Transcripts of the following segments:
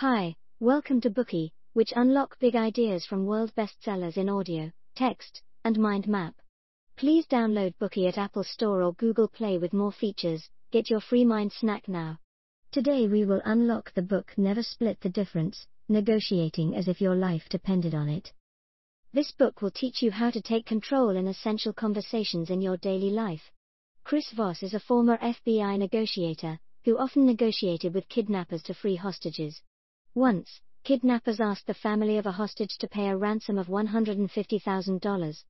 Hi, welcome to Bookey, which unlock big ideas from world bestsellers in audio, text, and mind map. Please download Bookey at Apple Store or Google Play with more features. Get your free mind snack now. Today we will unlock the book Never Split the Difference, Negotiating as if your life depended on it. This book will teach you how to take control in essential conversations in your daily life. Chris Voss is a former FBI negotiator who often negotiated with kidnappers to free hostages. Once, kidnappers asked the family of a hostage to pay a ransom of $150,000.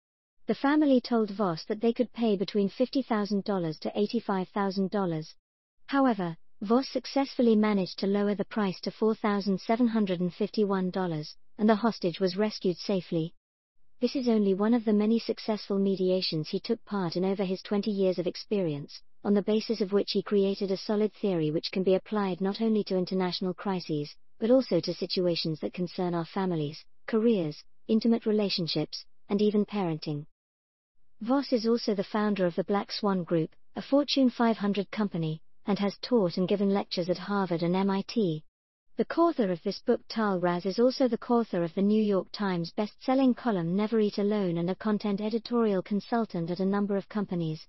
The family told Voss that they could pay between $50,000 to $85,000. However, Voss successfully managed to lower the price to $4,751, and the hostage was rescued safely. This is only one of the many successful mediations he took part in over his 20 years of experience, on the basis of which he created a solid theory which can be applied not only to international crises, but also to situations that concern our families, careers, intimate relationships, and even parenting. Voss is also the founder of the Black Swan Group, a Fortune 500 company, and has taught and given lectures at Harvard and MIT. The co-author of this book Tahl Raz is also the co-author of the New York Times best-selling column Never Eat Alone and a content editorial consultant at a number of companies.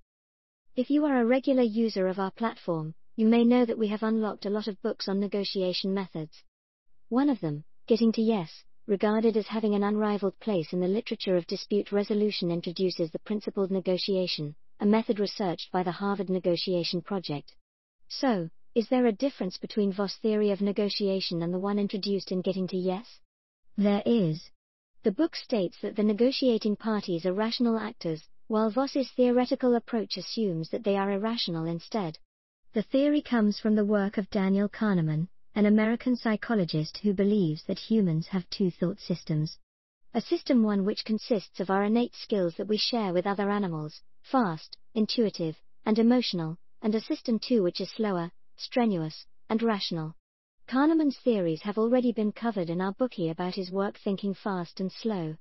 If you are a regular user of our platform, you may know that we have unlocked a lot of books on negotiation methods. One of them, Getting to Yes, regarded as having an unrivaled place in the literature of dispute resolution, introduces the principled negotiation, a method researched by the Harvard Negotiation Project. So, is there a difference between Voss' theory of negotiation and the one introduced in Getting to Yes? There is. The book states that the negotiating parties are rational actors, while Voss's theoretical approach assumes that they are irrational instead. The theory comes from the work of Daniel Kahneman, an American psychologist who believes that humans have two thought systems. A system one which consists of our innate skills that we share with other animals, fast, intuitive, and emotional, and a system two which is slower, strenuous, and rational. Kahneman's theories have already been covered in our Bookey about his work Thinking Fast and Slow.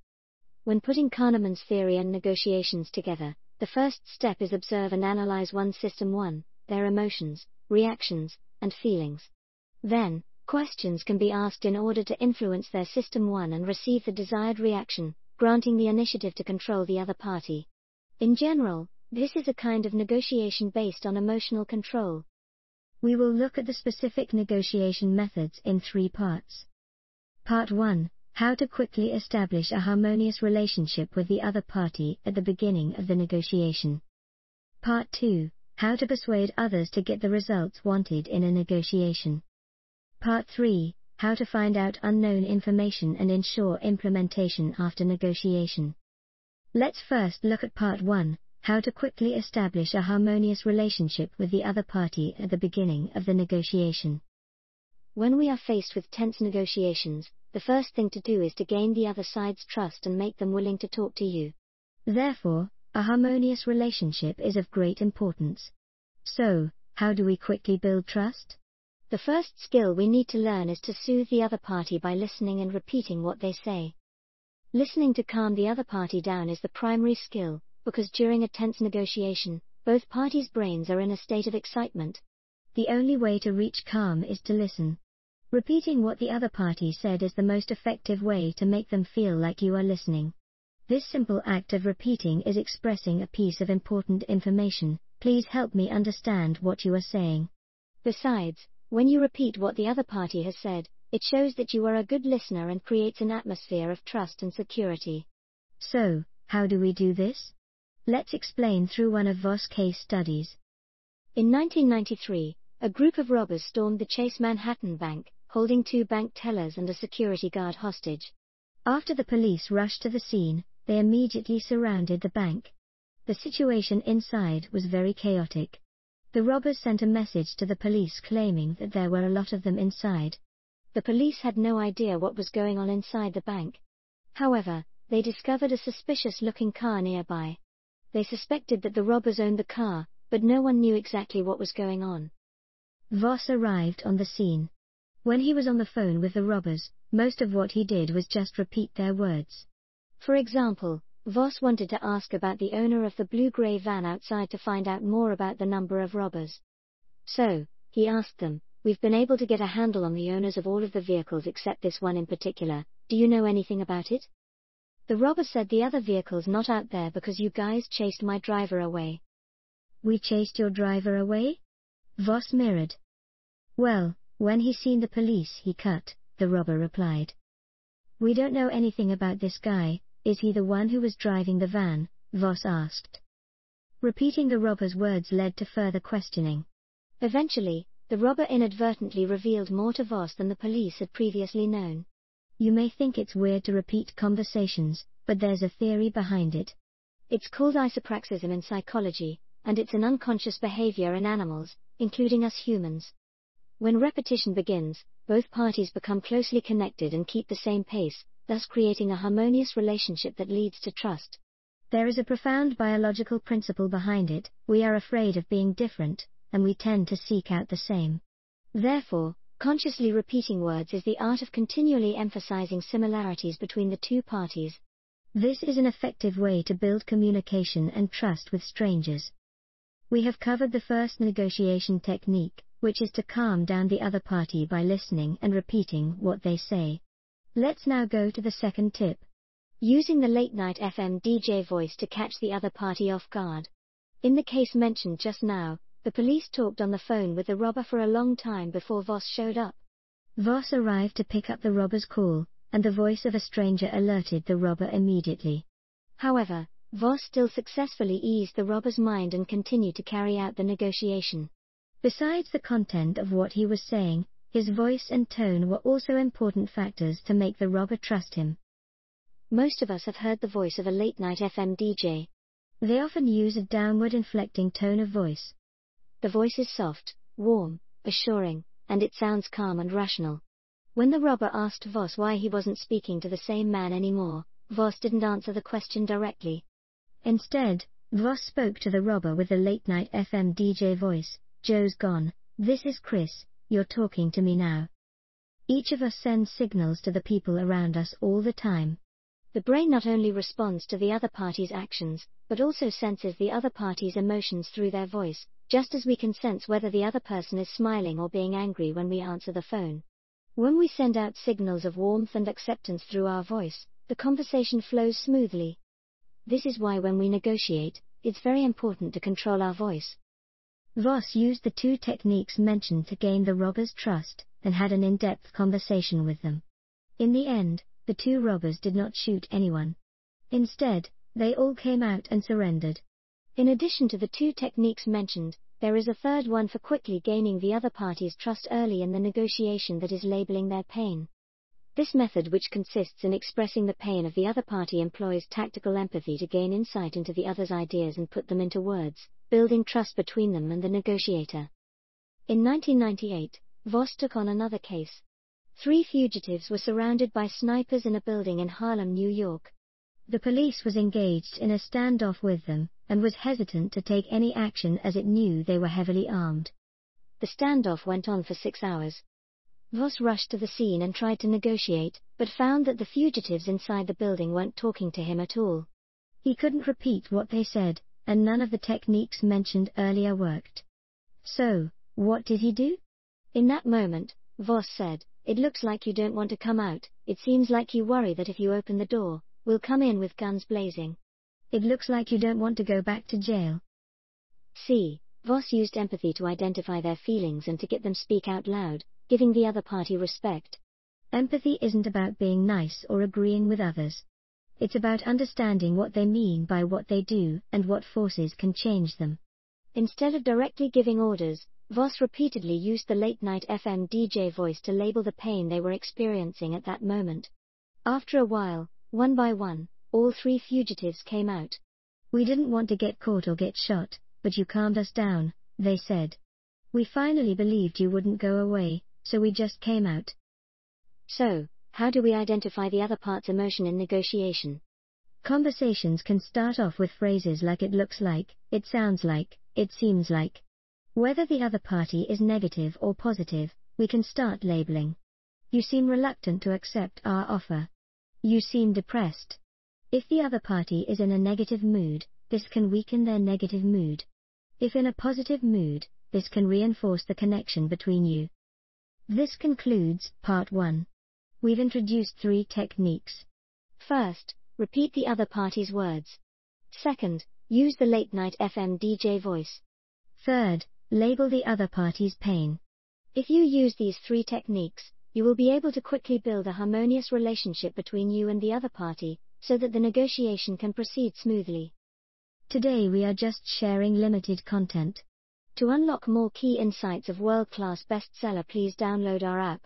When putting Kahneman's theory and negotiations together, the first step is observe and analyze one system 1, their emotions, reactions, and feelings. Then, questions can be asked in order to influence their system 1 and receive the desired reaction, granting the initiative to control the other party. In general, this is a kind of negotiation based on emotional control. We will look at the specific negotiation methods in three parts. Part 1 How to quickly establish a harmonious relationship with the other party at the beginning of the negotiation. Part 2 How to persuade others to get the results wanted in a negotiation. Part 3 How to find out unknown information and ensure implementation after negotiation. Let's first look at Part 1 How to quickly establish a harmonious relationship with the other party at the beginning of the negotiation. When we are faced with tense negotiations, the first thing to do is to gain the other side's trust and make them willing to talk to you. Therefore, a harmonious relationship is of great importance. So, how do we quickly build trust? The first skill we need to learn is to soothe the other party by listening and repeating what they say. Listening to calm the other party down is the primary skill, because during a tense negotiation, both parties' brains are in a state of excitement. The only way to reach calm is to listen. Repeating what the other party said is the most effective way to make them feel like you are listening. This simple act of repeating is expressing a piece of important information. Please help me understand what you are saying. Besides, when you repeat what the other party has said, it shows that you are a good listener and creates an atmosphere of trust and security. So, how do we do this? Let's explain through one of Voss' case studies. In 1993, a group of robbers stormed the Chase Manhattan Bank, holding two bank tellers and a security guard hostage. After the police rushed to the scene, they immediately surrounded the bank. The situation inside was very chaotic. The robbers sent a message to the police claiming that there were a lot of them inside. The police had no idea what was going on inside the bank. However, they discovered a suspicious looking car nearby. They suspected that the robbers owned the car, but no one knew exactly what was going on. Voss arrived on the scene. When he was on the phone with the robbers, most of what he did was just repeat their words. For example, Voss wanted to ask about the owner of the blue-gray van outside to find out more about the number of robbers. So, he asked them, we've been able to get a handle on the owners of all of the vehicles except this one in particular. Do you know anything about it? The robber said the other vehicle's not out there because you guys chased my driver away. We chased your driver away? Voss mirrored. Well, when he seen the police he cut, the robber replied. We don't know anything about this guy, is he the one who was driving the van? Voss asked. Repeating the robber's words led to further questioning. Eventually, the robber inadvertently revealed more to Voss than the police had previously known. You may think it's weird to repeat conversations, but there's a theory behind it. It's called isopraxism in psychology, and it's an unconscious behavior in animals, including us humans. When repetition begins, both parties become closely connected and keep the same pace, thus creating a harmonious relationship that leads to trust. There is a profound biological principle behind it we are afraid of being different, and we tend to seek out the same. Therefore, Consciously repeating words is the art of continually emphasizing similarities between the two parties. This is an effective way to build communication and trust with strangers. We have covered the first negotiation technique, which is to calm down the other party by listening and repeating what they say. Let's now go to the second tip. Using the late night FM DJ voice to catch the other party off guard. In the case mentioned just now, the police talked on the phone with the robber for a long time before Voss showed up. Voss arrived to pick up the robber's call, and the voice of a stranger alerted the robber immediately. However, Voss still successfully eased the robber's mind and continued to carry out the negotiation. Besides the content of what he was saying, his voice and tone were also important factors to make the robber trust him. Most of us have heard the voice of a late night FM DJ. They often use a downward inflecting tone of voice. The voice is soft, warm, assuring, and it sounds calm and rational. When the robber asked Voss why he wasn't speaking to the same man anymore, Voss didn't answer the question directly. Instead, Voss spoke to the robber with the late night FM DJ voice Joe's gone, this is Chris, you're talking to me now. Each of us sends signals to the people around us all the time. The brain not only responds to the other party's actions, but also senses the other party's emotions through their voice, just as we can sense whether the other person is smiling or being angry when we answer the phone. When we send out signals of warmth and acceptance through our voice, the conversation flows smoothly. This is why when we negotiate, it's very important to control our voice. Voss used the two techniques mentioned to gain the robbers' trust, and had an in-depth conversation with them. In the end, the two robbers did not shoot anyone. Instead, they all came out and surrendered. In addition to the two techniques mentioned, there is a third one for quickly gaining the other party's trust early in the negotiation that is labeling their pain. This method, which consists in expressing the pain of the other party, employs tactical empathy to gain insight into the other's ideas and put them into words, building trust between them and the negotiator. In 1998, Voss took on another case. Three fugitives were surrounded by snipers in a building in Harlem, New York. The police was engaged in a standoff with them, and was hesitant to take any action as it knew they were heavily armed. The standoff went on for six hours. Voss rushed to the scene and tried to negotiate, but found that the fugitives inside the building weren't talking to him at all. He couldn't repeat what they said, and none of the techniques mentioned earlier worked. So, what did he do? In that moment, Voss said, It looks like you don't want to come out, it seems like you worry that if you open the door, We'll come in with guns blazing. It looks like you don't want to go back to jail. C. Voss used empathy to identify their feelings and to get them speak out loud, giving the other party respect. Empathy isn't about being nice or agreeing with others. It's about understanding what they mean by what they do and what forces can change them. Instead of directly giving orders, Voss repeatedly used the late night FM DJ voice to label the pain they were experiencing at that moment. After a while, one by one, all three fugitives came out. We didn't want to get caught or get shot, but you calmed us down, they said. We finally believed you wouldn't go away, so we just came out. So, how do we identify the other part's emotion in negotiation? Conversations can start off with phrases like it looks like, it sounds like, it seems like. Whether the other party is negative or positive, we can start labeling. You seem reluctant to accept our offer. You seem depressed. If the other party is in a negative mood, this can weaken their negative mood. If in a positive mood, this can reinforce the connection between you. This concludes part 1. We've introduced three techniques. First, repeat the other party's words. Second, use the late night FM DJ voice. Third, label the other party's pain. If you use these three techniques, you will be able to quickly build a harmonious relationship between you and the other party, so that the negotiation can proceed smoothly. Today we are just sharing limited content. To unlock more key insights of world class bestseller, please download our app.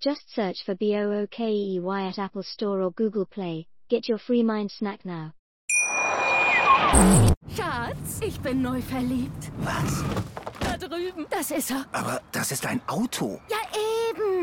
Just search for BOOKEY at Apple Store or Google Play. Get your free mind snack now. Schatz, ich bin neu verliebt. Was? Da drüben. Das ist er. Aber das ist ein Auto. Ja, eben.